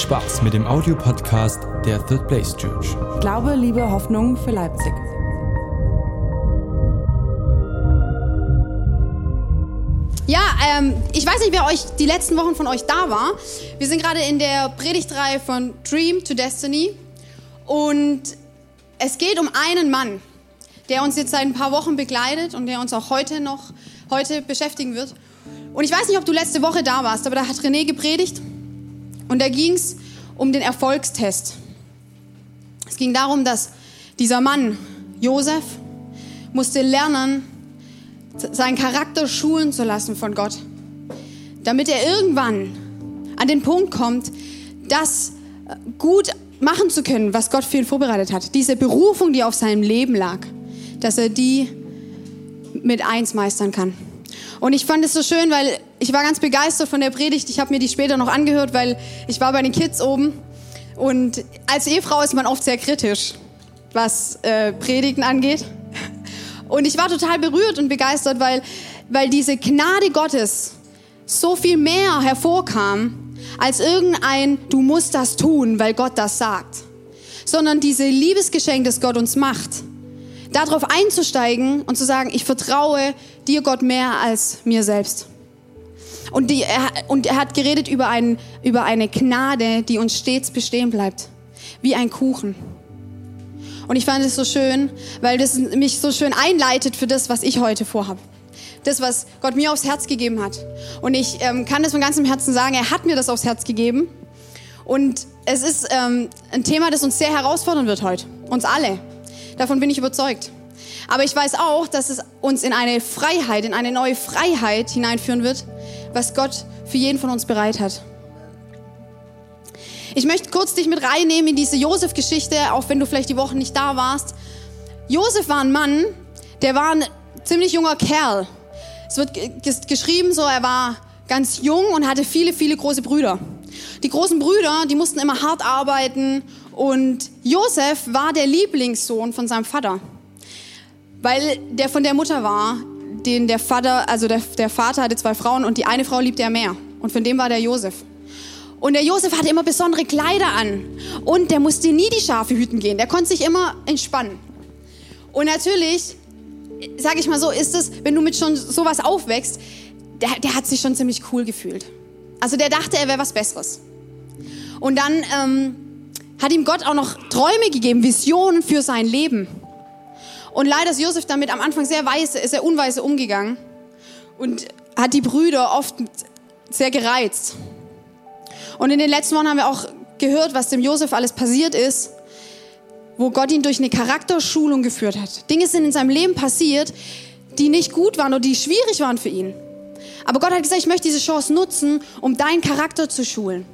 Spaß mit dem Audiopodcast der Third Place Church. Glaube, Liebe, Hoffnung für Leipzig. Ja, ähm, ich weiß nicht, wer euch die letzten Wochen von euch da war. Wir sind gerade in der Predigtreihe von Dream to Destiny und es geht um einen Mann, der uns jetzt seit ein paar Wochen begleitet und der uns auch heute noch heute beschäftigen wird. Und ich weiß nicht, ob du letzte Woche da warst, aber da hat René gepredigt und da ging es um den Erfolgstest. Es ging darum, dass dieser Mann, Josef, musste lernen, seinen Charakter schulen zu lassen von Gott, damit er irgendwann an den Punkt kommt, das gut machen zu können, was Gott für ihn vorbereitet hat. Diese Berufung, die auf seinem Leben lag, dass er die mit eins meistern kann. Und ich fand es so schön, weil ich war ganz begeistert von der Predigt. Ich habe mir die später noch angehört, weil ich war bei den Kids oben. Und als Ehefrau ist man oft sehr kritisch, was äh, Predigten angeht. Und ich war total berührt und begeistert, weil, weil diese Gnade Gottes so viel mehr hervorkam, als irgendein, du musst das tun, weil Gott das sagt. Sondern diese Liebesgeschenk, das Gott uns macht, darauf einzusteigen und zu sagen, ich vertraue dir Gott mehr als mir selbst. Und, die, er, und er hat geredet über, ein, über eine Gnade, die uns stets bestehen bleibt, wie ein Kuchen. Und ich fand es so schön, weil das mich so schön einleitet für das, was ich heute vorhabe. Das, was Gott mir aufs Herz gegeben hat. Und ich ähm, kann das von ganzem Herzen sagen, er hat mir das aufs Herz gegeben. Und es ist ähm, ein Thema, das uns sehr herausfordern wird heute. Uns alle. Davon bin ich überzeugt. Aber ich weiß auch, dass es uns in eine Freiheit, in eine neue Freiheit hineinführen wird, was Gott für jeden von uns bereit hat. Ich möchte kurz dich mit reinnehmen in diese Josef-Geschichte, auch wenn du vielleicht die Woche nicht da warst. Josef war ein Mann, der war ein ziemlich junger Kerl. Es wird geschrieben so, er war ganz jung und hatte viele, viele große Brüder. Die großen Brüder, die mussten immer hart arbeiten und Josef war der Lieblingssohn von seinem Vater, weil der von der Mutter war, den der Vater, also der, der Vater hatte zwei Frauen und die eine Frau liebte er mehr und von dem war der Josef. Und der Josef hatte immer besondere Kleider an und der musste nie die Schafe hüten gehen, der konnte sich immer entspannen. Und natürlich, sage ich mal so, ist es, wenn du mit schon sowas aufwächst, der, der hat sich schon ziemlich cool gefühlt. Also der dachte, er wäre was Besseres. Und dann ähm, hat ihm Gott auch noch Träume gegeben, Visionen für sein Leben. Und leider ist Josef damit am Anfang sehr weise, sehr unweise umgegangen und hat die Brüder oft sehr gereizt. Und in den letzten Wochen haben wir auch gehört, was dem Josef alles passiert ist, wo Gott ihn durch eine Charakterschulung geführt hat. Dinge sind in seinem Leben passiert, die nicht gut waren oder die schwierig waren für ihn. Aber Gott hat gesagt, ich möchte diese Chance nutzen, um deinen Charakter zu schulen.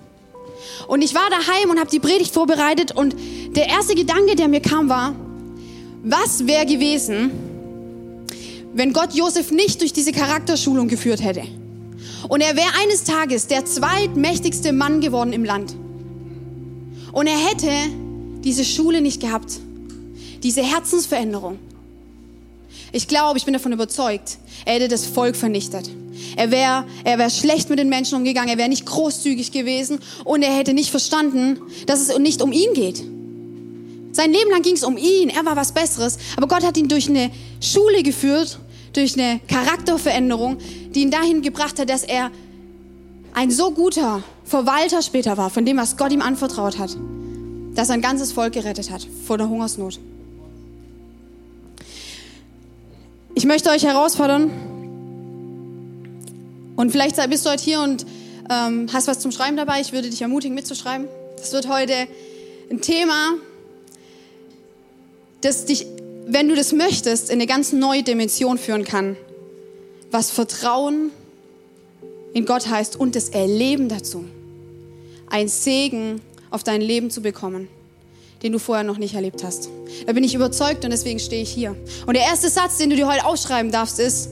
Und ich war daheim und habe die Predigt vorbereitet und der erste Gedanke, der mir kam, war, was wäre gewesen, wenn Gott Josef nicht durch diese Charakterschulung geführt hätte? Und er wäre eines Tages der zweitmächtigste Mann geworden im Land. Und er hätte diese Schule nicht gehabt, diese Herzensveränderung. Ich glaube, ich bin davon überzeugt, er hätte das Volk vernichtet. Er wäre er wär schlecht mit den Menschen umgegangen, er wäre nicht großzügig gewesen und er hätte nicht verstanden, dass es nicht um ihn geht. Sein Leben lang ging es um ihn, er war was Besseres, aber Gott hat ihn durch eine Schule geführt, durch eine Charakterveränderung, die ihn dahin gebracht hat, dass er ein so guter Verwalter später war, von dem, was Gott ihm anvertraut hat, dass er ein ganzes Volk gerettet hat vor der Hungersnot. Ich möchte euch herausfordern, und vielleicht bist du heute hier und ähm, hast was zum Schreiben dabei. Ich würde dich ermutigen, mitzuschreiben. Das wird heute ein Thema, das dich, wenn du das möchtest, in eine ganz neue Dimension führen kann. Was Vertrauen in Gott heißt und das Erleben dazu. Ein Segen auf dein Leben zu bekommen, den du vorher noch nicht erlebt hast. Da bin ich überzeugt und deswegen stehe ich hier. Und der erste Satz, den du dir heute aufschreiben darfst, ist,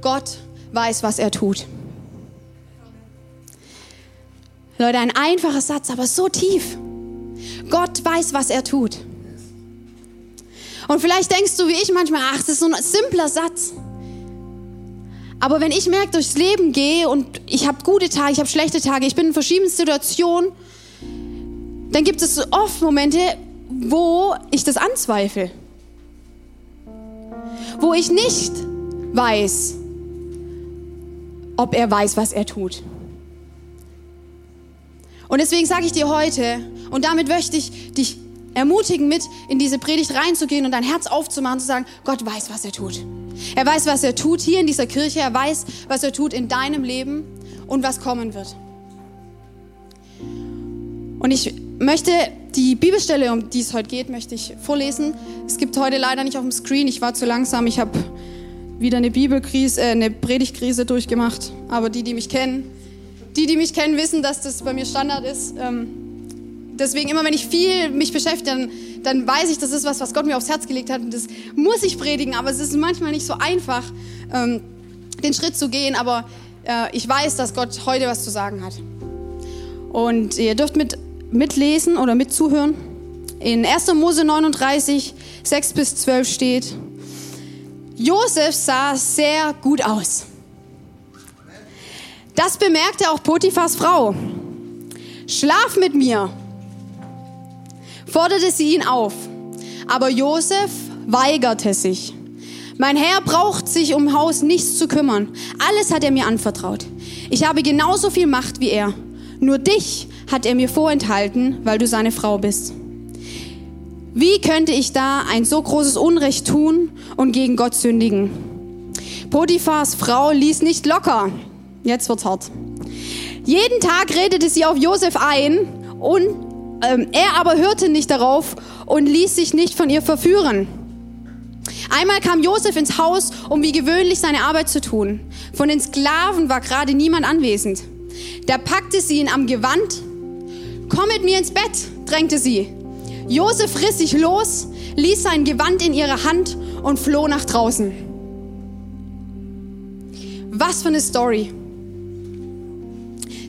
Gott weiß, was er tut. Leute, ein einfacher Satz, aber so tief. Gott weiß, was er tut. Und vielleicht denkst du wie ich manchmal, ach, das ist so ein simpler Satz. Aber wenn ich merke, durchs Leben gehe und ich habe gute Tage, ich habe schlechte Tage, ich bin in verschiedenen Situationen, dann gibt es oft Momente, wo ich das anzweifle. Wo ich nicht weiß, ob er weiß, was er tut. Und deswegen sage ich dir heute, und damit möchte ich dich ermutigen, mit in diese Predigt reinzugehen und dein Herz aufzumachen, zu sagen, Gott weiß, was er tut. Er weiß, was er tut hier in dieser Kirche, er weiß, was er tut in deinem Leben und was kommen wird. Und ich möchte die Bibelstelle, um die es heute geht, möchte ich vorlesen. Es gibt heute leider nicht auf dem Screen, ich war zu langsam, ich habe wieder eine Bibelkrise, äh, eine Predigtkrise durchgemacht. Aber die, die mich kennen, die, die mich kennen, wissen, dass das bei mir Standard ist. Ähm, deswegen immer, wenn ich viel mich beschäftige, dann, dann weiß ich, das ist was, was Gott mir aufs Herz gelegt hat. Und das muss ich predigen, aber es ist manchmal nicht so einfach, ähm, den Schritt zu gehen. Aber äh, ich weiß, dass Gott heute was zu sagen hat. Und ihr dürft mit, mitlesen oder mitzuhören. In 1. Mose 39, 6 bis 12 steht, Josef sah sehr gut aus. Das bemerkte auch Potiphas Frau. Schlaf mit mir, forderte sie ihn auf. Aber Josef weigerte sich. Mein Herr braucht sich um Haus nichts zu kümmern. Alles hat er mir anvertraut. Ich habe genauso viel Macht wie er. Nur dich hat er mir vorenthalten, weil du seine Frau bist. Wie könnte ich da ein so großes Unrecht tun und gegen Gott sündigen? Potiphars Frau ließ nicht locker. Jetzt wird's hart. Jeden Tag redete sie auf Josef ein und ähm, er aber hörte nicht darauf und ließ sich nicht von ihr verführen. Einmal kam Josef ins Haus, um wie gewöhnlich seine Arbeit zu tun. Von den Sklaven war gerade niemand anwesend. Da packte sie ihn am Gewand. Komm mit mir ins Bett, drängte sie. Josef riss sich los, ließ sein Gewand in ihre Hand und floh nach draußen. Was für eine Story.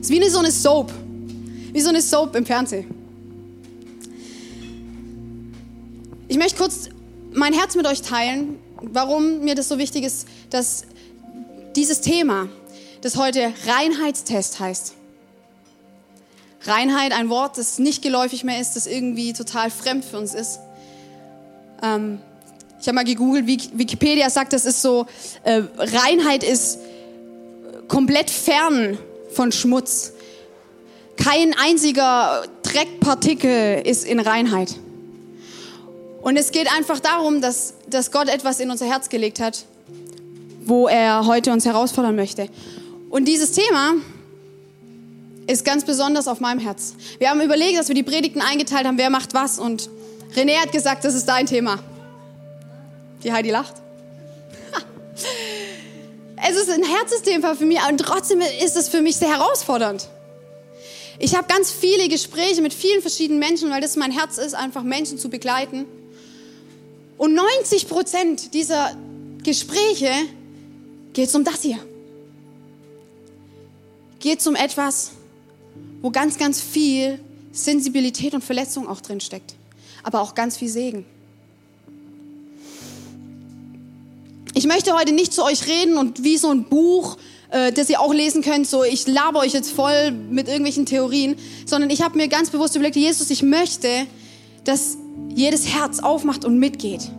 Es ist wie eine, so eine Soap. Wie so eine Soap im Fernsehen. Ich möchte kurz mein Herz mit euch teilen, warum mir das so wichtig ist, dass dieses Thema, das heute Reinheitstest heißt. Reinheit, ein Wort, das nicht geläufig mehr ist, das irgendwie total fremd für uns ist. Ähm, ich habe mal gegoogelt, Wikipedia sagt, das ist so, äh, Reinheit ist komplett fern von Schmutz. Kein einziger Dreckpartikel ist in Reinheit. Und es geht einfach darum, dass, dass Gott etwas in unser Herz gelegt hat, wo er heute uns herausfordern möchte. Und dieses Thema ist ganz besonders auf meinem Herz. Wir haben überlegt, dass wir die Predigten eingeteilt haben, wer macht was. Und René hat gesagt, das ist dein Thema. Die Heidi lacht. Es ist ein Herzensthema für mich und trotzdem ist es für mich sehr herausfordernd. Ich habe ganz viele Gespräche mit vielen verschiedenen Menschen, weil das mein Herz ist, einfach Menschen zu begleiten. Und 90 Prozent dieser Gespräche geht es um das hier. Geht es um etwas, wo ganz, ganz viel Sensibilität und Verletzung auch drin steckt, aber auch ganz viel Segen. Ich möchte heute nicht zu euch reden und wie so ein Buch, äh, das ihr auch lesen könnt, so ich laber euch jetzt voll mit irgendwelchen Theorien, sondern ich habe mir ganz bewusst überlegt, Jesus, ich möchte, dass jedes Herz aufmacht und mitgeht.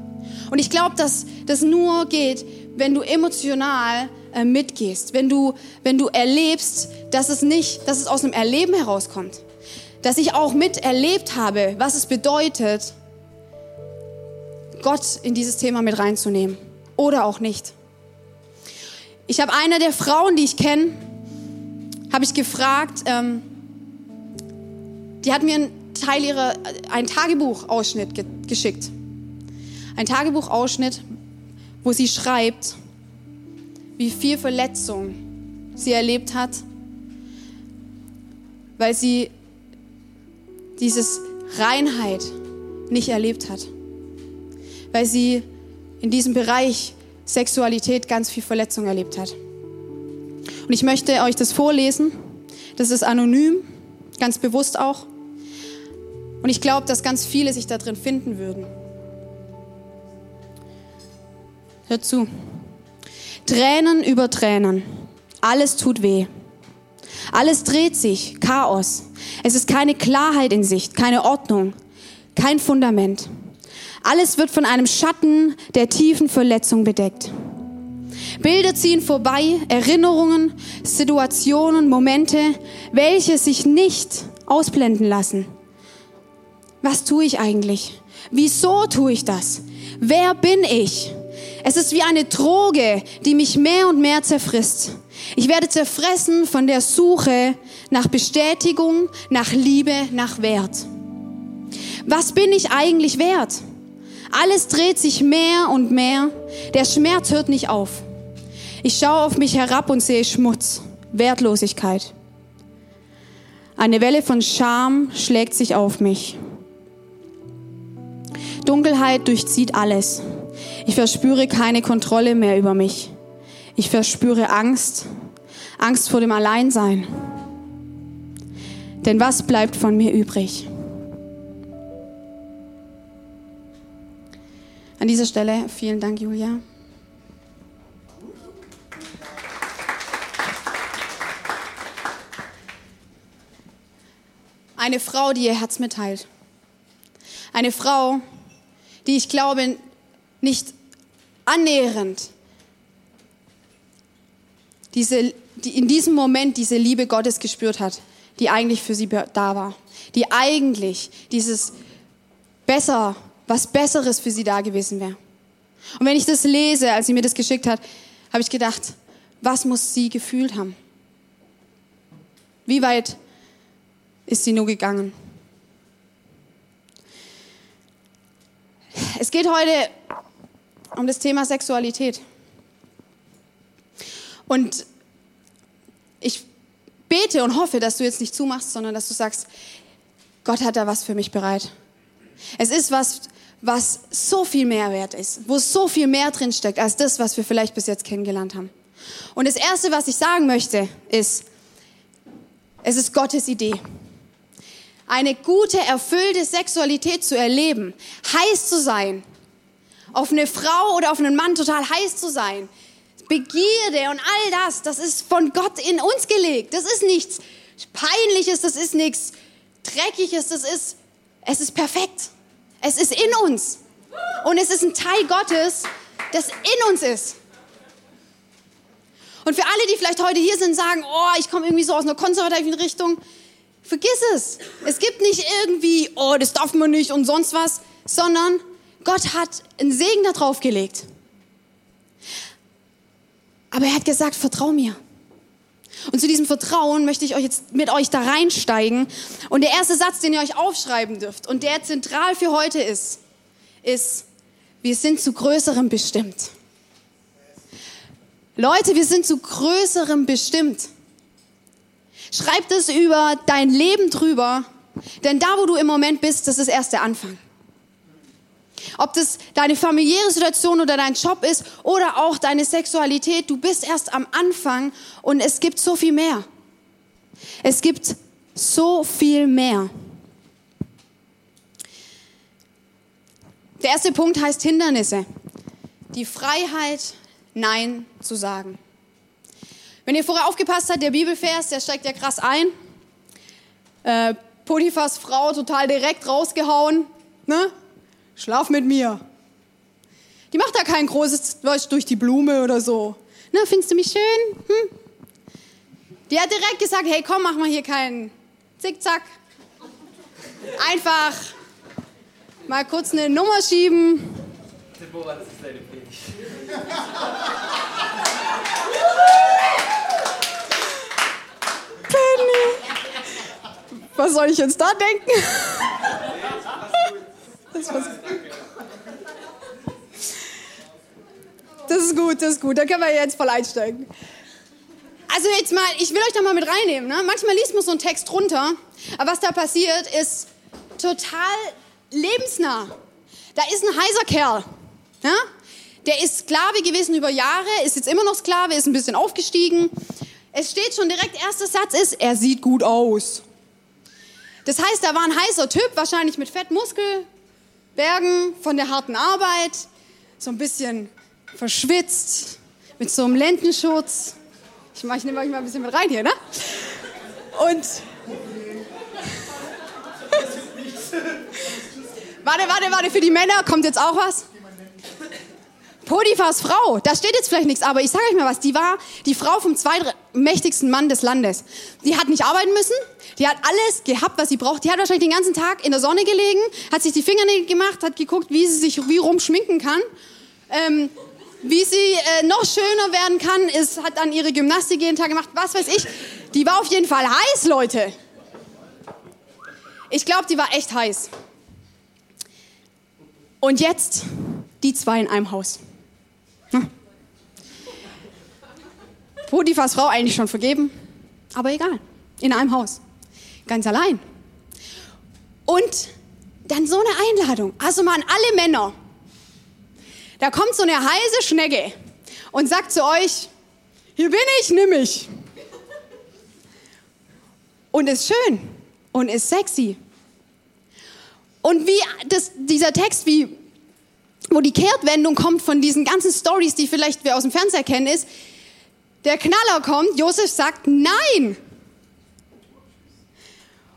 Und ich glaube, dass das nur geht, wenn du emotional äh, mitgehst, wenn du, wenn du erlebst, dass es nicht, dass es aus einem Erleben herauskommt. Dass ich auch miterlebt habe, was es bedeutet, Gott in dieses Thema mit reinzunehmen oder auch nicht. Ich habe eine der Frauen, die ich kenne, habe ich gefragt, ähm, die hat mir Teil ihrer, einen Tagebuchausschnitt ge geschickt. Ein Tagebuchausschnitt, wo sie schreibt, wie viel Verletzung sie erlebt hat, weil sie dieses Reinheit nicht erlebt hat. Weil sie in diesem Bereich Sexualität ganz viel Verletzung erlebt hat. Und ich möchte euch das vorlesen. Das ist anonym, ganz bewusst auch. Und ich glaube, dass ganz viele sich da drin finden würden. Hört zu. Tränen über Tränen. Alles tut weh. Alles dreht sich, Chaos. Es ist keine Klarheit in Sicht, keine Ordnung, kein Fundament. Alles wird von einem Schatten der tiefen Verletzung bedeckt. Bilder ziehen vorbei, Erinnerungen, Situationen, Momente, welche sich nicht ausblenden lassen. Was tue ich eigentlich? Wieso tue ich das? Wer bin ich? Es ist wie eine Droge, die mich mehr und mehr zerfrisst. Ich werde zerfressen von der Suche nach Bestätigung, nach Liebe, nach Wert. Was bin ich eigentlich wert? Alles dreht sich mehr und mehr. Der Schmerz hört nicht auf. Ich schaue auf mich herab und sehe Schmutz, Wertlosigkeit. Eine Welle von Scham schlägt sich auf mich. Dunkelheit durchzieht alles. Ich verspüre keine Kontrolle mehr über mich. Ich verspüre Angst, Angst vor dem Alleinsein. Denn was bleibt von mir übrig? An dieser Stelle vielen Dank, Julia. Eine Frau, die ihr Herz mitteilt. Eine Frau, die ich glaube nicht annähernd diese, die in diesem Moment diese Liebe Gottes gespürt hat, die eigentlich für sie da war, die eigentlich dieses besser, was Besseres für sie da gewesen wäre. Und wenn ich das lese, als sie mir das geschickt hat, habe ich gedacht, was muss sie gefühlt haben? Wie weit ist sie nur gegangen? Es geht heute um das Thema Sexualität. Und ich bete und hoffe, dass du jetzt nicht zumachst, sondern dass du sagst, Gott hat da was für mich bereit. Es ist was, was so viel mehr wert ist, wo so viel mehr drin steckt als das, was wir vielleicht bis jetzt kennengelernt haben. Und das erste, was ich sagen möchte, ist, es ist Gottes Idee. Eine gute, erfüllte Sexualität zu erleben, heiß zu sein, auf eine Frau oder auf einen Mann total heiß zu sein, Begierde und all das, das ist von Gott in uns gelegt. Das ist nichts Peinliches, das ist nichts Dreckiges, das ist, es ist perfekt. Es ist in uns. Und es ist ein Teil Gottes, das in uns ist. Und für alle, die vielleicht heute hier sind, sagen, oh, ich komme irgendwie so aus einer konservativen Richtung, vergiss es. Es gibt nicht irgendwie, oh, das darf man nicht und sonst was, sondern Gott hat einen Segen da drauf gelegt. Aber er hat gesagt, vertrau mir. Und zu diesem Vertrauen möchte ich euch jetzt mit euch da reinsteigen. Und der erste Satz, den ihr euch aufschreiben dürft und der zentral für heute ist, ist, wir sind zu Größerem bestimmt. Leute, wir sind zu Größerem bestimmt. Schreib das über dein Leben drüber, denn da, wo du im Moment bist, das ist erst der Anfang. Ob das deine familiäre Situation oder dein Job ist oder auch deine Sexualität, du bist erst am Anfang und es gibt so viel mehr. Es gibt so viel mehr. Der erste Punkt heißt Hindernisse. Die Freiheit, Nein zu sagen. Wenn ihr vorher aufgepasst habt, der Bibelvers, der steigt ja krass ein. Äh, Potiphas Frau total direkt rausgehauen. Ne? schlaf mit mir. Die macht da kein großes weißt, durch die Blume oder so. Na, findest du mich schön? Hm? Die hat direkt gesagt, hey, komm, mach mal hier keinen Zickzack. Einfach mal kurz eine Nummer schieben. Deborah, das ist deine Predigt. Penny. Was soll ich jetzt da denken? Das, das ist gut, das ist gut. Da können wir jetzt voll einsteigen. Also jetzt mal, ich will euch da mal mit reinnehmen. Ne? Manchmal liest man so einen Text runter, aber was da passiert, ist total lebensnah. Da ist ein heiser Kerl. Ja? Der ist Sklave gewesen über Jahre, ist jetzt immer noch Sklave, ist ein bisschen aufgestiegen. Es steht schon direkt, erster Satz ist, er sieht gut aus. Das heißt, da war ein heißer Typ, wahrscheinlich mit Fettmuskel, Bergen von der harten Arbeit, so ein bisschen verschwitzt, mit so einem Lendenschutz. Ich, ich nehme euch mal ein bisschen mit rein hier, ne? Und. warte, warte, warte, für die Männer kommt jetzt auch was. Potiphars Frau, da steht jetzt vielleicht nichts, aber ich sage euch mal was, die war die Frau vom zweitmächtigsten Mann des Landes. Die hat nicht arbeiten müssen, die hat alles gehabt, was sie braucht. Die hat wahrscheinlich den ganzen Tag in der Sonne gelegen, hat sich die Fingernägel gemacht, hat geguckt, wie sie sich wie rum schminken kann. Ähm, wie sie äh, noch schöner werden kann, ist, hat dann ihre Gymnastik jeden Tag gemacht, was weiß ich. Die war auf jeden Fall heiß, Leute. Ich glaube, die war echt heiß. Und jetzt die zwei in einem Haus. Potiphas Frau eigentlich schon vergeben, aber egal. In einem Haus. Ganz allein. Und dann so eine Einladung. Also mal an alle Männer. Da kommt so eine heiße Schnecke und sagt zu euch, hier bin ich, nimm mich. Und ist schön und ist sexy. Und wie das, dieser Text, wie, wo die Kehrtwendung kommt von diesen ganzen Stories, die vielleicht wir aus dem Fernseher kennen, ist, der Knaller kommt, Josef sagt Nein.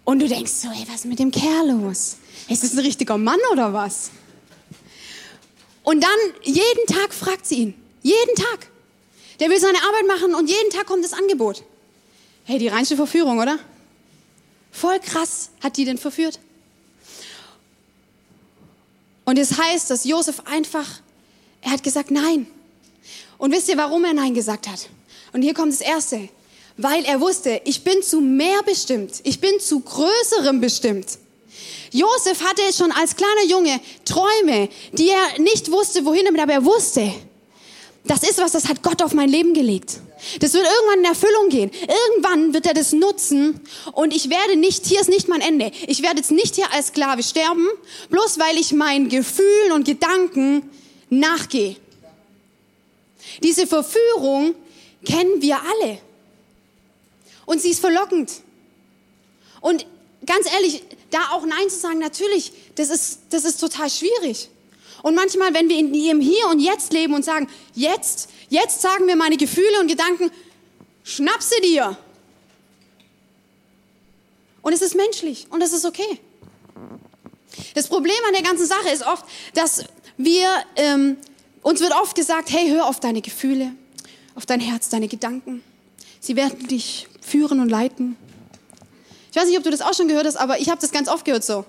Und du denkst so, ey, was ist mit dem Kerl los? Ist das ein richtiger Mann oder was? Und dann jeden Tag fragt sie ihn. Jeden Tag. Der will seine Arbeit machen und jeden Tag kommt das Angebot. Hey, die reinste Verführung, oder? Voll krass hat die denn verführt. Und es heißt, dass Josef einfach, er hat gesagt Nein. Und wisst ihr, warum er Nein gesagt hat? Und hier kommt das Erste. Weil er wusste, ich bin zu mehr bestimmt. Ich bin zu Größerem bestimmt. Josef hatte schon als kleiner Junge Träume, die er nicht wusste, wohin damit, aber er wusste, das ist was, das hat Gott auf mein Leben gelegt. Das wird irgendwann in Erfüllung gehen. Irgendwann wird er das nutzen und ich werde nicht, hier ist nicht mein Ende. Ich werde jetzt nicht hier als Sklave sterben, bloß weil ich meinen Gefühlen und Gedanken nachgehe. Diese Verführung kennen wir alle. Und sie ist verlockend. Und ganz ehrlich, da auch Nein zu sagen, natürlich, das ist, das ist total schwierig. Und manchmal, wenn wir in ihrem Hier und Jetzt leben und sagen, jetzt, jetzt sagen wir meine Gefühle und Gedanken, schnapp sie dir. Und es ist menschlich und es ist okay. Das Problem an der ganzen Sache ist oft, dass wir, ähm, uns wird oft gesagt, hey, hör auf deine Gefühle, auf dein Herz, deine Gedanken. Sie werden dich führen und leiten. Ich weiß nicht, ob du das auch schon gehört hast, aber ich habe das ganz oft gehört so.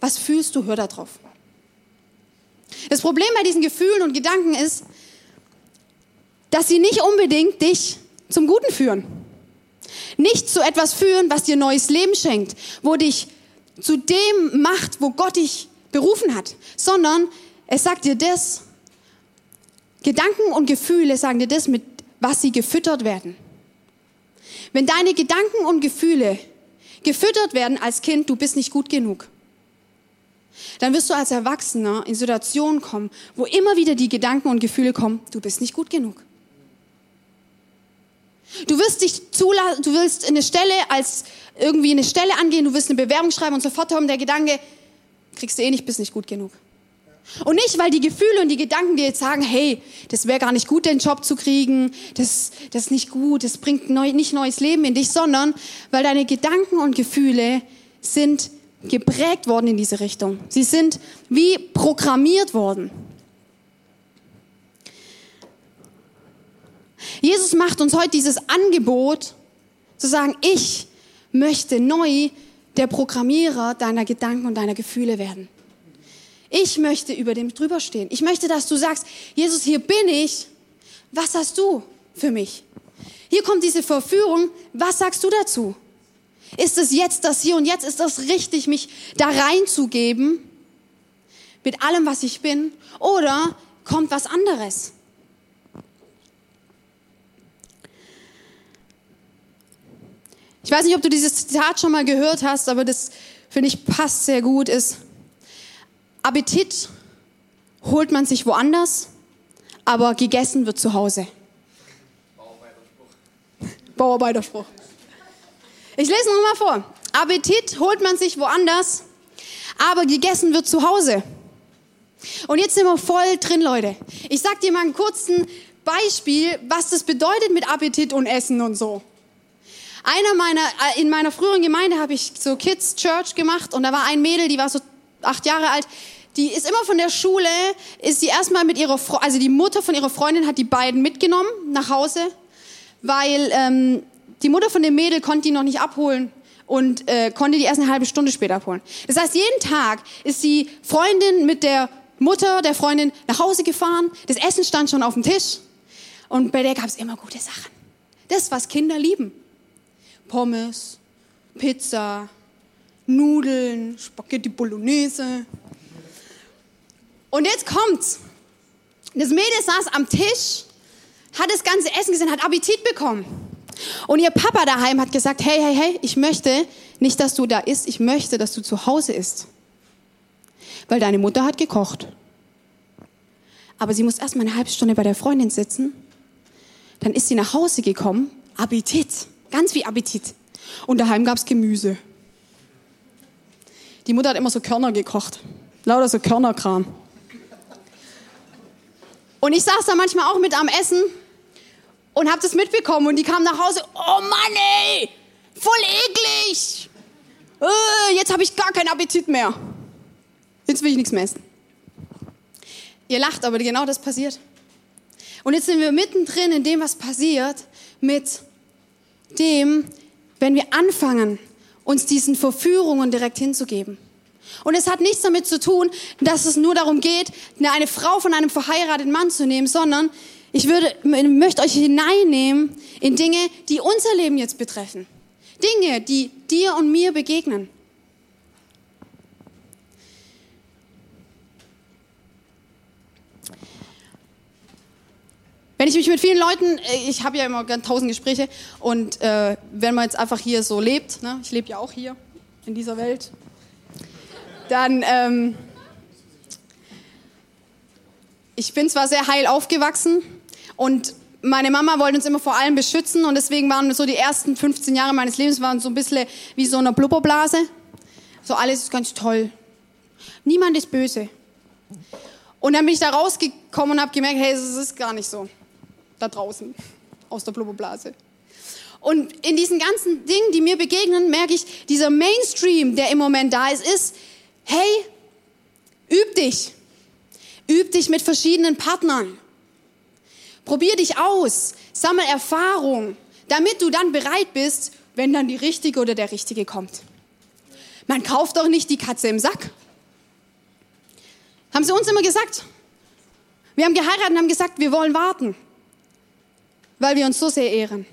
Was fühlst du? Hör da drauf. Das Problem bei diesen Gefühlen und Gedanken ist, dass sie nicht unbedingt dich zum Guten führen. Nicht zu etwas führen, was dir neues Leben schenkt, wo dich zu dem macht, wo Gott dich berufen hat, sondern es sagt dir das, Gedanken und Gefühle sagen dir das, mit was sie gefüttert werden. Wenn deine Gedanken und Gefühle gefüttert werden als Kind, du bist nicht gut genug, dann wirst du als Erwachsener in Situationen kommen, wo immer wieder die Gedanken und Gefühle kommen, du bist nicht gut genug. Du wirst dich zulassen, du willst eine Stelle als irgendwie eine Stelle angehen, du willst eine Bewerbung schreiben und sofort kommt der Gedanke, kriegst du eh nicht, bist nicht gut genug. Und nicht, weil die Gefühle und die Gedanken dir jetzt sagen, hey, das wäre gar nicht gut, den Job zu kriegen, das, das ist nicht gut, das bringt neu, nicht neues Leben in dich, sondern weil deine Gedanken und Gefühle sind geprägt worden in diese Richtung. Sie sind wie programmiert worden. Jesus macht uns heute dieses Angebot, zu sagen, ich möchte neu der Programmierer deiner Gedanken und deiner Gefühle werden. Ich möchte über dem drüber stehen. Ich möchte, dass du sagst, Jesus, hier bin ich. Was hast du für mich? Hier kommt diese Verführung. Was sagst du dazu? Ist es jetzt das Hier und Jetzt? Ist das richtig, mich da reinzugeben? Mit allem, was ich bin? Oder kommt was anderes? Ich weiß nicht, ob du dieses Zitat schon mal gehört hast, aber das finde ich passt sehr gut. Ist Appetit holt man sich woanders, aber gegessen wird zu Hause. Bauarbeiterspruch. Ich lese noch mal vor. Appetit holt man sich woanders, aber gegessen wird zu Hause. Und jetzt sind wir voll drin, Leute. Ich sag dir mal einen kurzen Beispiel, was das bedeutet mit Appetit und Essen und so. Einer meiner, äh, in meiner früheren Gemeinde habe ich so Kids Church gemacht und da war ein Mädel, die war so acht Jahre alt, die ist immer von der Schule, ist sie erstmal mit ihrer, Fre also die Mutter von ihrer Freundin hat die beiden mitgenommen nach Hause, weil ähm, die Mutter von dem Mädel konnte die noch nicht abholen und äh, konnte die erst eine halbe Stunde später abholen. Das heißt, jeden Tag ist die Freundin mit der Mutter der Freundin nach Hause gefahren, das Essen stand schon auf dem Tisch und bei der gab es immer gute Sachen. Das, was Kinder lieben. Pommes, Pizza, Nudeln, Spaghetti Bolognese. Und jetzt kommt's. Das Mädel saß am Tisch, hat das ganze Essen gesehen, hat Appetit bekommen. Und ihr Papa daheim hat gesagt, hey, hey, hey, ich möchte nicht, dass du da isst, ich möchte, dass du zu Hause isst. Weil deine Mutter hat gekocht. Aber sie muss erst mal eine halbe Stunde bei der Freundin sitzen. Dann ist sie nach Hause gekommen. Appetit. Ganz viel Appetit. Und daheim gab's Gemüse. Die Mutter hat immer so Körner gekocht. Lauter so Körnerkram. Und ich saß da manchmal auch mit am Essen und habe das mitbekommen und die kam nach Hause, oh Mann ey, voll eklig. Äh, jetzt habe ich gar keinen Appetit mehr. Jetzt will ich nichts mehr essen. Ihr lacht, aber genau das passiert. Und jetzt sind wir mittendrin in dem, was passiert mit dem, wenn wir anfangen, uns diesen Verführungen direkt hinzugeben. Und es hat nichts damit zu tun, dass es nur darum geht, eine Frau von einem verheirateten Mann zu nehmen, sondern ich würde, möchte euch hineinnehmen in Dinge, die unser Leben jetzt betreffen. Dinge, die dir und mir begegnen. Wenn ich mich mit vielen Leuten, äh, ich habe ja immer tausend Gespräche und äh, wenn man jetzt einfach hier so lebt, ne, ich lebe ja auch hier in dieser Welt, dann, ähm, ich bin zwar sehr heil aufgewachsen und meine Mama wollte uns immer vor allem beschützen und deswegen waren so die ersten 15 Jahre meines Lebens waren so ein bisschen wie so eine Blubberblase. So alles ist ganz toll. Niemand ist böse. Und dann bin ich da rausgekommen und habe gemerkt, hey, es ist gar nicht so. Da draußen, aus der Blubberblase. Und in diesen ganzen Dingen, die mir begegnen, merke ich, dieser Mainstream, der im Moment da ist, ist, hey, üb dich. Üb dich mit verschiedenen Partnern. Probier dich aus. Sammel Erfahrung, damit du dann bereit bist, wenn dann die Richtige oder der Richtige kommt. Man kauft doch nicht die Katze im Sack. Haben sie uns immer gesagt. Wir haben geheiratet und haben gesagt, wir wollen warten, weil wir uns so sehr ehren.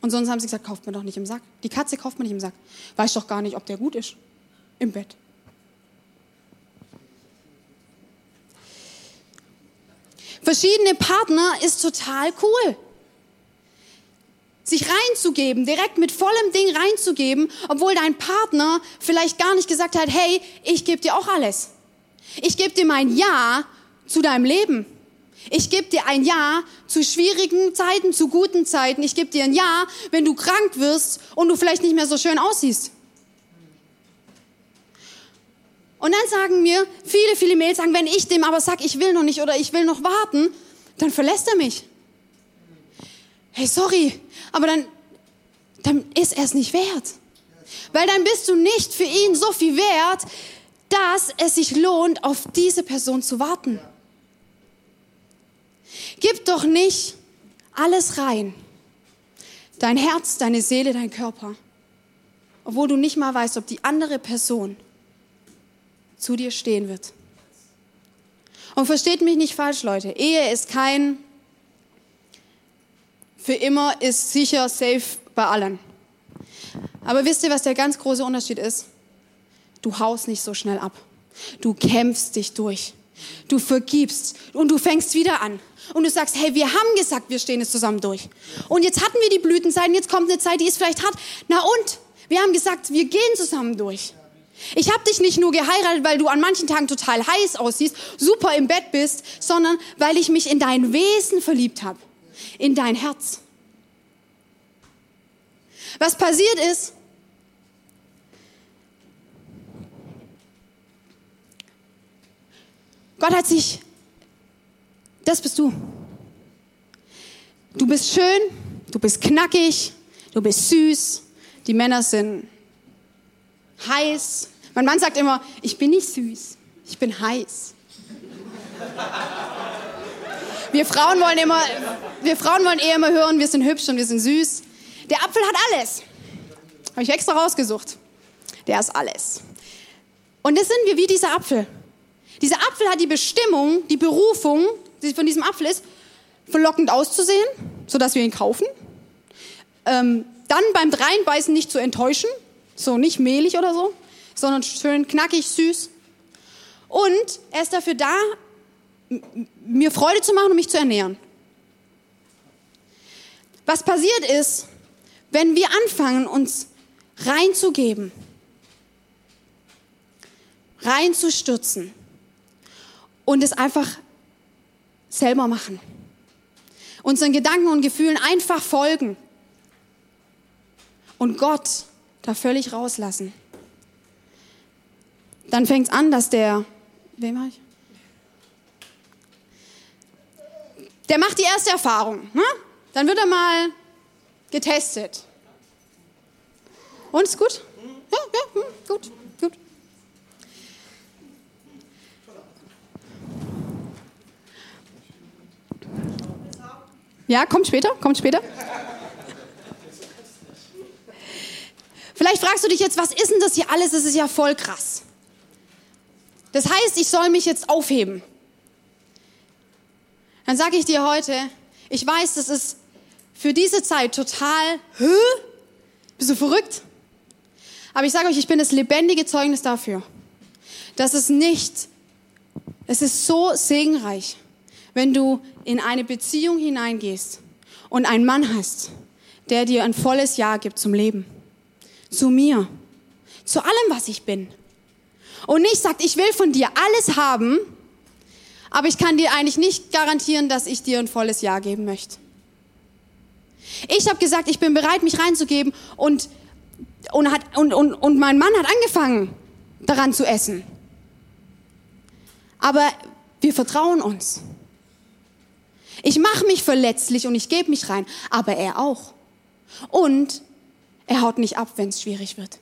Und sonst haben sie gesagt, kauft man doch nicht im Sack. Die Katze kauft man nicht im Sack. Weiß doch gar nicht, ob der gut ist. Im Bett. Verschiedene Partner ist total cool. Sich reinzugeben, direkt mit vollem Ding reinzugeben, obwohl dein Partner vielleicht gar nicht gesagt hat, hey, ich gebe dir auch alles. Ich gebe dir mein Ja zu deinem Leben. Ich gebe dir ein Ja zu schwierigen Zeiten, zu guten Zeiten. Ich gebe dir ein Ja, wenn du krank wirst und du vielleicht nicht mehr so schön aussiehst. Und dann sagen mir viele, viele Mails, sagen, wenn ich dem aber sage, ich will noch nicht oder ich will noch warten, dann verlässt er mich. Hey, sorry, aber dann, dann ist er es nicht wert. Weil dann bist du nicht für ihn so viel wert, dass es sich lohnt, auf diese Person zu warten. Gib doch nicht alles rein. Dein Herz, deine Seele, dein Körper. Obwohl du nicht mal weißt, ob die andere Person zu dir stehen wird. Und versteht mich nicht falsch, Leute. Ehe ist kein für immer ist sicher safe bei allen. Aber wisst ihr, was der ganz große Unterschied ist? Du haust nicht so schnell ab. Du kämpfst dich durch. Du vergibst und du fängst wieder an. Und du sagst, hey, wir haben gesagt, wir stehen es zusammen durch. Und jetzt hatten wir die Blütenzeit und jetzt kommt eine Zeit, die ist vielleicht hart. Na und? Wir haben gesagt, wir gehen zusammen durch. Ich habe dich nicht nur geheiratet, weil du an manchen Tagen total heiß aussiehst, super im Bett bist, sondern weil ich mich in dein Wesen verliebt habe, in dein Herz. Was passiert ist, Gott hat sich, das bist du. Du bist schön, du bist knackig, du bist süß, die Männer sind heiß. Mein Mann sagt immer, ich bin nicht süß, ich bin heiß. Wir Frauen wollen immer, wir Frauen wollen eher immer hören, wir sind hübsch und wir sind süß. Der Apfel hat alles. Habe ich extra rausgesucht. Der ist alles. Und das sind wir wie dieser Apfel. Dieser Apfel hat die Bestimmung, die Berufung, die von diesem Apfel ist, verlockend auszusehen, sodass wir ihn kaufen. Ähm, dann beim Dreinbeißen nicht zu enttäuschen, so nicht mehlig oder so, sondern schön knackig, süß. Und er ist dafür da, mir Freude zu machen und mich zu ernähren. Was passiert ist, wenn wir anfangen, uns reinzugeben, reinzustürzen und es einfach selber machen. Unseren Gedanken und Gefühlen einfach folgen und Gott da völlig rauslassen. Dann fängt es an, dass der, wem habe ich? Der macht die erste Erfahrung. Ne? Dann wird er mal getestet. Und ist gut? Ja, ja, hm, gut, gut. Ja, kommt später, kommt später. Vielleicht fragst du dich jetzt, was ist denn das hier alles? Das ist ja voll krass. Das heißt, ich soll mich jetzt aufheben. Dann sage ich dir heute, ich weiß, das ist für diese Zeit total, hä? Bist du verrückt? Aber ich sage euch, ich bin das lebendige Zeugnis dafür, dass es nicht, es ist so segenreich, wenn du in eine Beziehung hineingehst und einen Mann hast, der dir ein volles Ja gibt zum Leben zu mir, zu allem, was ich bin. Und nicht sagt, ich will von dir alles haben, aber ich kann dir eigentlich nicht garantieren, dass ich dir ein volles Ja geben möchte. Ich habe gesagt, ich bin bereit, mich reinzugeben und, und, hat, und, und, und mein Mann hat angefangen, daran zu essen. Aber wir vertrauen uns. Ich mache mich verletzlich und ich gebe mich rein, aber er auch. Und er haut nicht ab, wenn es schwierig wird.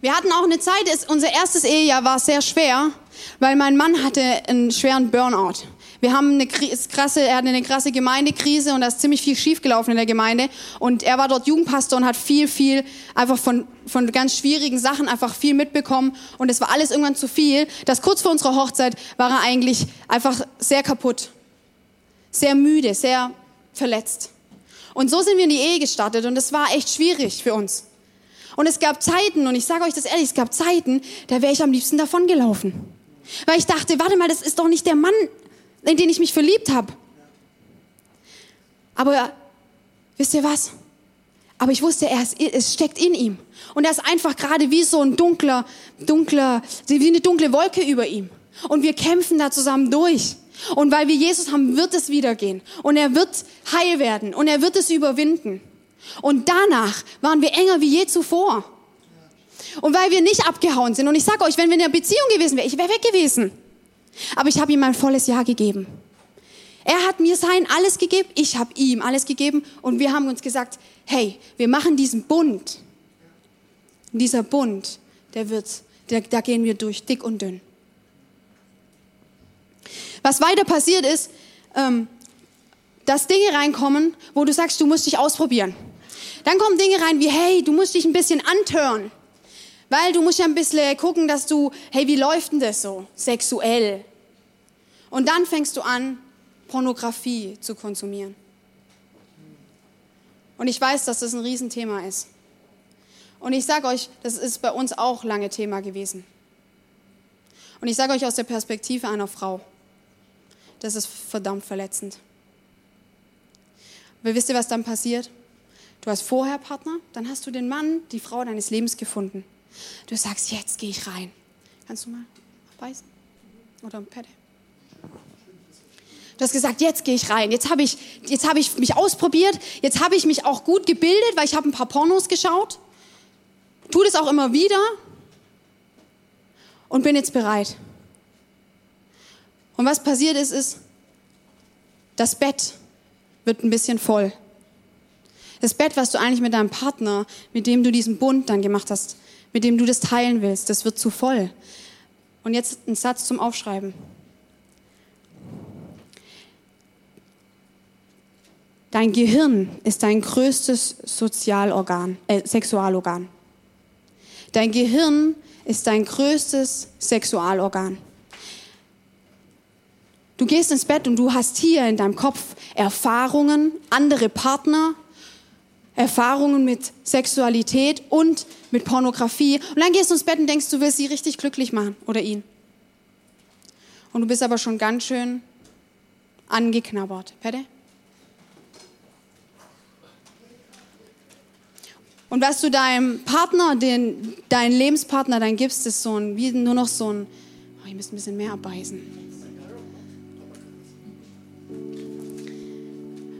Wir hatten auch eine Zeit, unser erstes Ehejahr war sehr schwer, weil mein Mann hatte einen schweren Burnout. Wir haben eine krasse, er hatte eine krasse Gemeindekrise und da ist ziemlich viel schiefgelaufen in der Gemeinde. Und er war dort Jugendpastor und hat viel, viel einfach von, von ganz schwierigen Sachen einfach viel mitbekommen. Und es war alles irgendwann zu viel, dass kurz vor unserer Hochzeit war er eigentlich einfach sehr kaputt. Sehr müde, sehr verletzt. Und so sind wir in die Ehe gestartet und es war echt schwierig für uns. Und es gab Zeiten, und ich sage euch das ehrlich, es gab Zeiten, da wäre ich am liebsten davon gelaufen. Weil ich dachte, warte mal, das ist doch nicht der Mann, in den ich mich verliebt habe. Aber wisst ihr was? Aber ich wusste, er ist, es steckt in ihm. Und er ist einfach gerade wie so ein dunkler, dunkler, wie eine dunkle Wolke über ihm. Und wir kämpfen da zusammen durch. Und weil wir Jesus haben, wird es wieder gehen. Und er wird heil werden. Und er wird es überwinden. Und danach waren wir enger wie je zuvor. Und weil wir nicht abgehauen sind. Und ich sage euch, wenn wir in einer Beziehung gewesen wären, ich wäre weg gewesen. Aber ich habe ihm mein volles Ja gegeben. Er hat mir sein alles gegeben, ich habe ihm alles gegeben und wir haben uns gesagt, hey, wir machen diesen Bund. Und dieser Bund, der wird, der, da gehen wir durch, dick und dünn. Was weiter passiert ist, ähm, dass Dinge reinkommen, wo du sagst, du musst dich ausprobieren. Dann kommen Dinge rein wie, hey, du musst dich ein bisschen antören. Weil du musst ja ein bisschen gucken, dass du, hey, wie läuft denn das so sexuell? Und dann fängst du an, Pornografie zu konsumieren. Und ich weiß, dass das ein Riesenthema ist. Und ich sage euch, das ist bei uns auch lange Thema gewesen. Und ich sage euch aus der Perspektive einer Frau, das ist verdammt verletzend. Aber wisst ihr, was dann passiert? Du hast vorher Partner, dann hast du den Mann, die Frau deines Lebens gefunden. Du sagst, jetzt gehe ich rein. Kannst du mal beißen? Oder ein Pad? Du hast gesagt, jetzt gehe ich rein. Jetzt habe ich, jetzt hab ich mich ausprobiert. Jetzt habe ich mich auch gut gebildet, weil ich habe ein paar Pornos geschaut. Tu das auch immer wieder. Und bin jetzt bereit. Und was passiert ist, ist, das Bett wird ein bisschen voll. Das Bett, was du eigentlich mit deinem Partner, mit dem du diesen Bund dann gemacht hast, mit dem du das teilen willst, das wird zu voll. Und jetzt ein Satz zum Aufschreiben. Dein Gehirn ist dein größtes Sozialorgan, äh, Sexualorgan. Dein Gehirn ist dein größtes Sexualorgan. Du gehst ins Bett und du hast hier in deinem Kopf Erfahrungen, andere Partner, Erfahrungen mit Sexualität und mit Pornografie. Und dann gehst du ins Bett und denkst, du willst sie richtig glücklich machen oder ihn. Und du bist aber schon ganz schön angeknabbert. Pette? Und was du deinem Partner, den, deinen Lebenspartner dann gibst, ist so ein, wie nur noch so ein, oh, ich muss ein bisschen mehr abbeißen.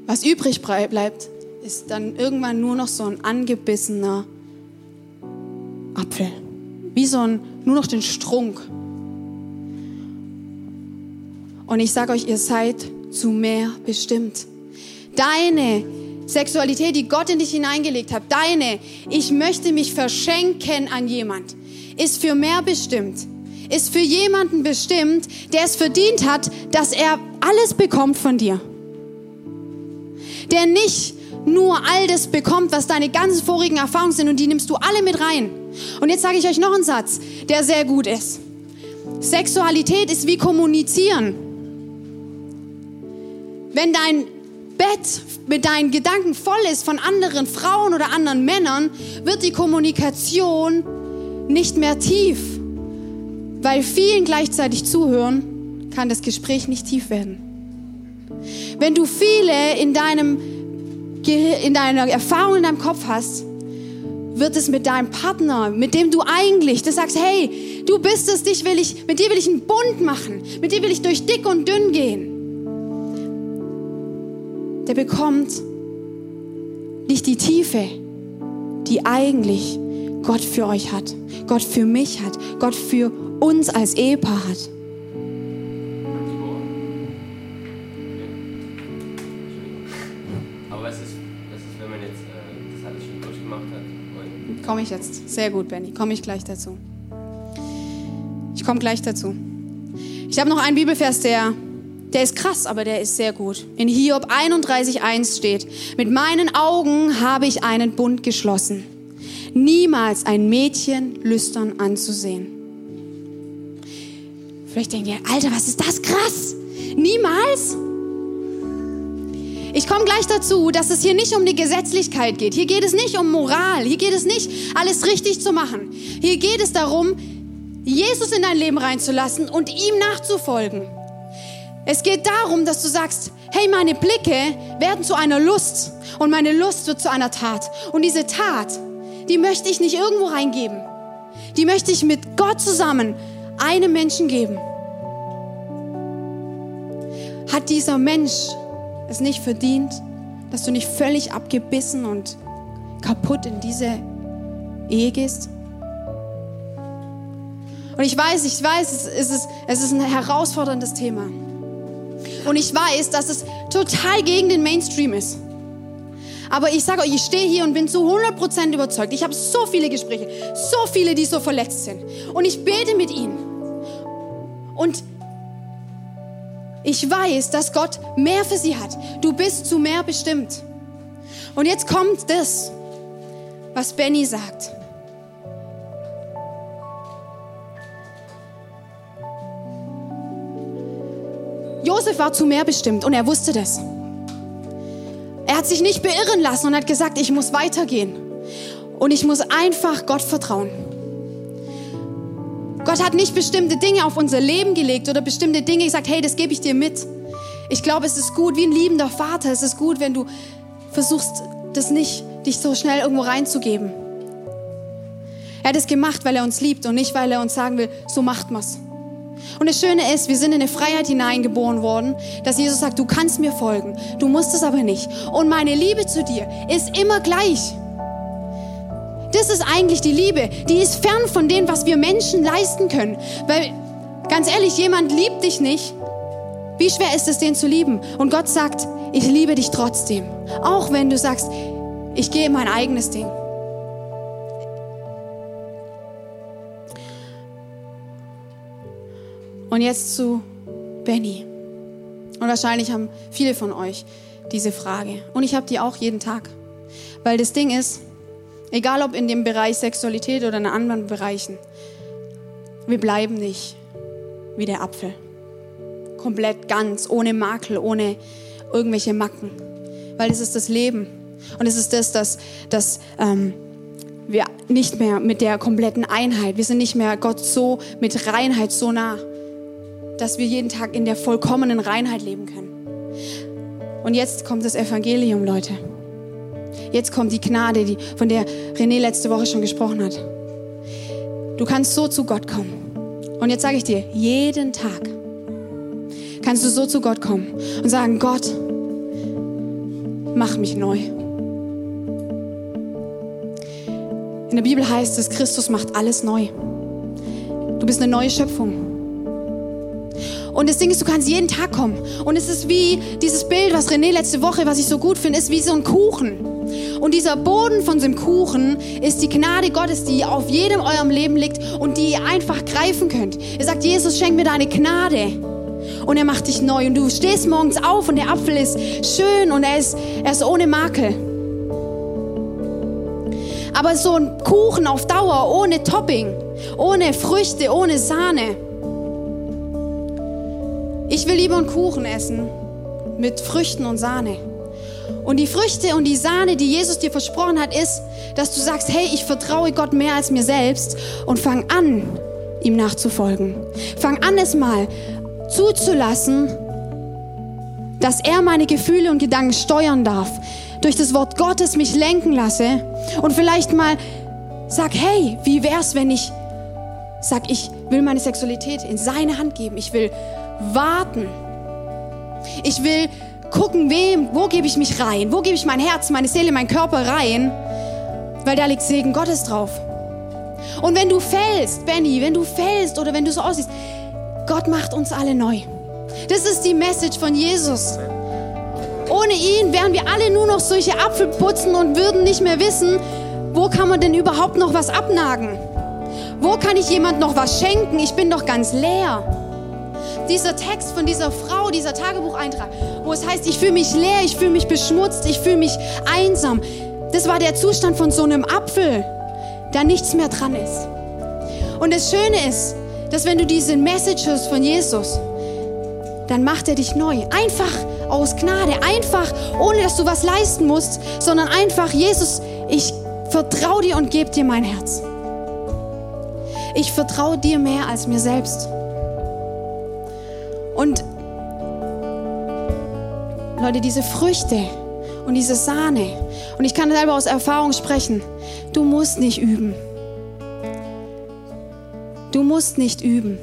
Was übrig bleibt, ist dann irgendwann nur noch so ein angebissener Apfel. Wie so ein, nur noch den Strunk. Und ich sage euch, ihr seid zu mehr bestimmt. Deine Sexualität, die Gott in dich hineingelegt hat, deine, ich möchte mich verschenken an jemand, ist für mehr bestimmt. Ist für jemanden bestimmt, der es verdient hat, dass er alles bekommt von dir. Der nicht nur all das bekommt, was deine ganzen vorigen Erfahrungen sind und die nimmst du alle mit rein. Und jetzt sage ich euch noch einen Satz, der sehr gut ist. Sexualität ist wie kommunizieren. Wenn dein Bett mit deinen Gedanken voll ist von anderen Frauen oder anderen Männern, wird die Kommunikation nicht mehr tief. Weil vielen gleichzeitig zuhören, kann das Gespräch nicht tief werden. Wenn du viele in, deinem, in deiner Erfahrung in deinem Kopf hast, wird es mit deinem Partner, mit dem du eigentlich, du sagst, hey, du bist es, dich will ich, mit dir will ich einen Bund machen, mit dir will ich durch dick und dünn gehen der bekommt nicht die Tiefe, die eigentlich Gott für euch hat, Gott für mich hat, Gott für uns als Ehepaar hat. Komme ich jetzt. Sehr gut, Benny. Komme ich gleich dazu. Ich komme gleich dazu. Ich habe noch einen Bibelvers, der der ist krass, aber der ist sehr gut. In Hiob 31.1 steht, mit meinen Augen habe ich einen Bund geschlossen, niemals ein Mädchen lüstern anzusehen. Vielleicht denkt ihr, Alter, was ist das krass? Niemals? Ich komme gleich dazu, dass es hier nicht um die Gesetzlichkeit geht. Hier geht es nicht um Moral. Hier geht es nicht, alles richtig zu machen. Hier geht es darum, Jesus in dein Leben reinzulassen und ihm nachzufolgen. Es geht darum, dass du sagst, hey, meine Blicke werden zu einer Lust und meine Lust wird zu einer Tat. Und diese Tat, die möchte ich nicht irgendwo reingeben. Die möchte ich mit Gott zusammen einem Menschen geben. Hat dieser Mensch es nicht verdient, dass du nicht völlig abgebissen und kaputt in diese Ehe gehst? Und ich weiß, ich weiß, es ist, es ist ein herausforderndes Thema. Und ich weiß, dass es total gegen den Mainstream ist. Aber ich sage euch, ich stehe hier und bin zu 100% überzeugt. Ich habe so viele Gespräche, so viele, die so verletzt sind. Und ich bete mit ihnen. Und ich weiß, dass Gott mehr für sie hat. Du bist zu mehr bestimmt. Und jetzt kommt das, was Benny sagt. Josef war zu mehr bestimmt und er wusste das. Er hat sich nicht beirren lassen und hat gesagt, ich muss weitergehen. Und ich muss einfach Gott vertrauen. Gott hat nicht bestimmte Dinge auf unser Leben gelegt oder bestimmte Dinge gesagt, hey, das gebe ich dir mit. Ich glaube, es ist gut, wie ein liebender Vater, es ist gut, wenn du versuchst, das nicht, dich so schnell irgendwo reinzugeben. Er hat es gemacht, weil er uns liebt und nicht, weil er uns sagen will, so macht man's. Und das Schöne ist, wir sind in eine Freiheit hineingeboren worden, dass Jesus sagt, du kannst mir folgen, du musst es aber nicht. Und meine Liebe zu dir ist immer gleich. Das ist eigentlich die Liebe. Die ist fern von dem, was wir Menschen leisten können. Weil, ganz ehrlich, jemand liebt dich nicht, Wie schwer ist es, den zu lieben? Und Gott sagt, ich liebe dich trotzdem. Auch wenn du sagst, ich gehe mein eigenes Ding. Und jetzt zu Benny. Und wahrscheinlich haben viele von euch diese Frage. Und ich habe die auch jeden Tag. Weil das Ding ist, egal ob in dem Bereich Sexualität oder in anderen Bereichen, wir bleiben nicht wie der Apfel. Komplett ganz, ohne Makel, ohne irgendwelche Macken. Weil es ist das Leben. Und es ist das, dass, dass ähm, wir nicht mehr mit der kompletten Einheit, wir sind nicht mehr Gott so mit Reinheit so nah dass wir jeden Tag in der vollkommenen Reinheit leben können. Und jetzt kommt das Evangelium, Leute. Jetzt kommt die Gnade, die, von der René letzte Woche schon gesprochen hat. Du kannst so zu Gott kommen. Und jetzt sage ich dir, jeden Tag kannst du so zu Gott kommen und sagen, Gott, mach mich neu. In der Bibel heißt es, Christus macht alles neu. Du bist eine neue Schöpfung. Und das Ding ist, du kannst jeden Tag kommen. Und es ist wie dieses Bild, was René letzte Woche, was ich so gut finde, ist wie so ein Kuchen. Und dieser Boden von einem Kuchen ist die Gnade Gottes, die auf jedem eurem Leben liegt und die ihr einfach greifen könnt. Er sagt, Jesus, schenk mir deine Gnade. Und er macht dich neu. Und du stehst morgens auf und der Apfel ist schön und er ist, er ist ohne Makel. Aber so ein Kuchen auf Dauer, ohne Topping, ohne Früchte, ohne Sahne, ich will lieber einen Kuchen essen mit Früchten und Sahne. Und die Früchte und die Sahne, die Jesus dir versprochen hat, ist, dass du sagst, hey, ich vertraue Gott mehr als mir selbst und fang an, ihm nachzufolgen. Fang an, es mal zuzulassen, dass er meine Gefühle und Gedanken steuern darf, durch das Wort Gottes mich lenken lasse und vielleicht mal sag, hey, wie wär's, wenn ich sag, ich will meine Sexualität in seine Hand geben. Ich will warten. Ich will gucken, wem, wo gebe ich mich rein? Wo gebe ich mein Herz, meine Seele, meinen Körper rein? Weil da liegt Segen Gottes drauf. Und wenn du fällst, Benny, wenn du fällst oder wenn du so aussiehst, Gott macht uns alle neu. Das ist die Message von Jesus. Ohne ihn wären wir alle nur noch solche Apfelputzen und würden nicht mehr wissen, wo kann man denn überhaupt noch was abnagen? Wo kann ich jemand noch was schenken? Ich bin doch ganz leer dieser Text von dieser Frau, dieser Tagebucheintrag, wo es heißt, ich fühle mich leer, ich fühle mich beschmutzt, ich fühle mich einsam. Das war der Zustand von so einem Apfel, da nichts mehr dran ist. Und das Schöne ist, dass wenn du diese Message hörst von Jesus, dann macht er dich neu. Einfach aus Gnade, einfach ohne dass du was leisten musst, sondern einfach, Jesus, ich vertraue dir und gebe dir mein Herz. Ich vertraue dir mehr als mir selbst. Und Leute, diese Früchte und diese Sahne, und ich kann selber aus Erfahrung sprechen, du musst nicht üben. Du musst nicht üben.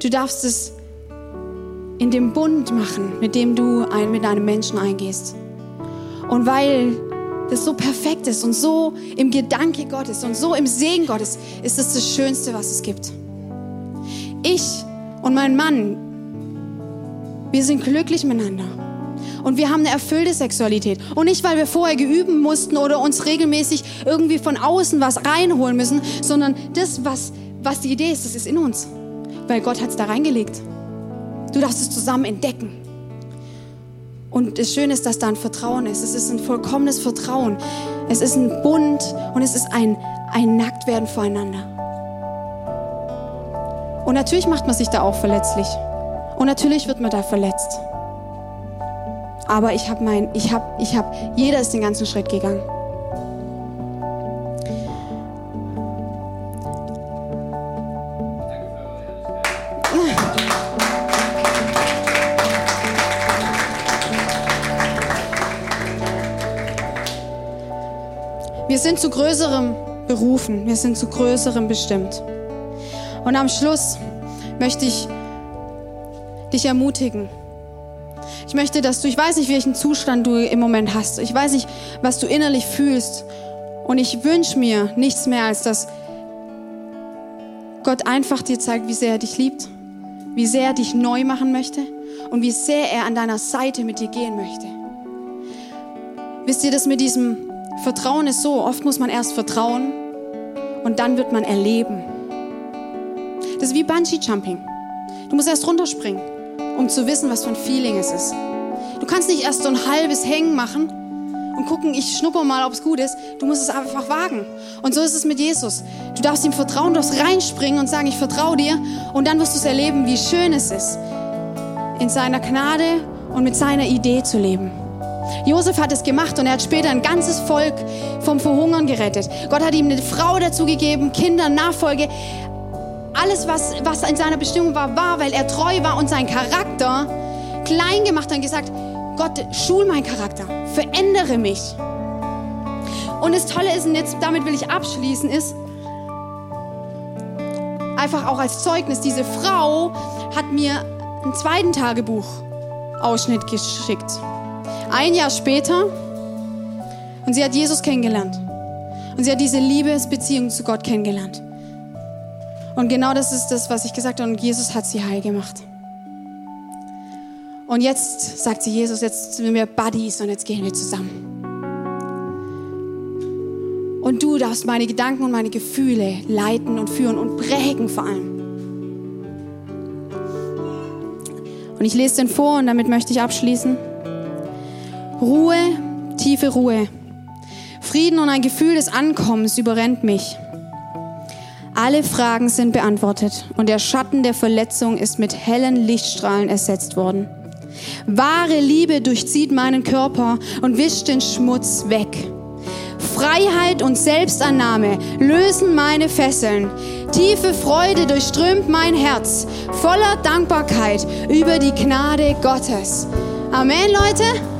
Du darfst es in dem Bund machen, mit dem du ein, mit einem Menschen eingehst. Und weil das so perfekt ist und so im Gedanke Gottes und so im Segen Gottes, ist es das Schönste, was es gibt. Ich und mein Mann, wir sind glücklich miteinander. Und wir haben eine erfüllte Sexualität. Und nicht, weil wir vorher geüben mussten oder uns regelmäßig irgendwie von außen was reinholen müssen, sondern das, was, was die Idee ist, das ist in uns. Weil Gott hat es da reingelegt. Du darfst es zusammen entdecken. Und das Schöne ist, dass da ein Vertrauen ist. Es ist ein vollkommenes Vertrauen. Es ist ein Bund und es ist ein, ein Nacktwerden voreinander. Und natürlich macht man sich da auch verletzlich. Und natürlich wird man da verletzt. Aber ich habe mein, ich habe, ich habe, jeder ist den ganzen Schritt gegangen. Wir sind zu größerem berufen, wir sind zu größerem bestimmt. Und am Schluss möchte ich dich ermutigen. Ich möchte, dass du, ich weiß nicht, welchen Zustand du im Moment hast. Ich weiß nicht, was du innerlich fühlst. Und ich wünsche mir nichts mehr, als dass Gott einfach dir zeigt, wie sehr er dich liebt, wie sehr er dich neu machen möchte und wie sehr er an deiner Seite mit dir gehen möchte. Wisst ihr, das mit diesem Vertrauen ist so, oft muss man erst vertrauen und dann wird man erleben. Das ist wie Bungee Jumping. Du musst erst runterspringen, um zu wissen, was für ein Feeling es ist. Du kannst nicht erst so ein halbes Hängen machen und gucken, ich schnupper mal, ob es gut ist. Du musst es einfach wagen. Und so ist es mit Jesus. Du darfst ihm vertrauen, du darfst reinspringen und sagen, ich vertraue dir. Und dann wirst du es erleben, wie schön es ist, in seiner Gnade und mit seiner Idee zu leben. Josef hat es gemacht und er hat später ein ganzes Volk vom Verhungern gerettet. Gott hat ihm eine Frau dazu gegeben, Kinder, Nachfolge. Alles, was, was in seiner Bestimmung war, war, weil er treu war und sein Charakter klein gemacht hat und gesagt, Gott, schul meinen Charakter, verändere mich. Und das Tolle ist, und jetzt damit will ich abschließen, ist, einfach auch als Zeugnis, diese Frau hat mir einen zweiten Tagebuch-Ausschnitt geschickt. Ein Jahr später und sie hat Jesus kennengelernt. Und sie hat diese Liebesbeziehung zu Gott kennengelernt. Und genau das ist das, was ich gesagt habe. Und Jesus hat sie heil gemacht. Und jetzt sagt sie Jesus, jetzt sind wir Buddies und jetzt gehen wir zusammen. Und du darfst meine Gedanken und meine Gefühle leiten und führen und prägen vor allem. Und ich lese den vor und damit möchte ich abschließen. Ruhe, tiefe Ruhe. Frieden und ein Gefühl des Ankommens überrennt mich. Alle Fragen sind beantwortet und der Schatten der Verletzung ist mit hellen Lichtstrahlen ersetzt worden. Wahre Liebe durchzieht meinen Körper und wischt den Schmutz weg. Freiheit und Selbstannahme lösen meine Fesseln. Tiefe Freude durchströmt mein Herz, voller Dankbarkeit über die Gnade Gottes. Amen, Leute.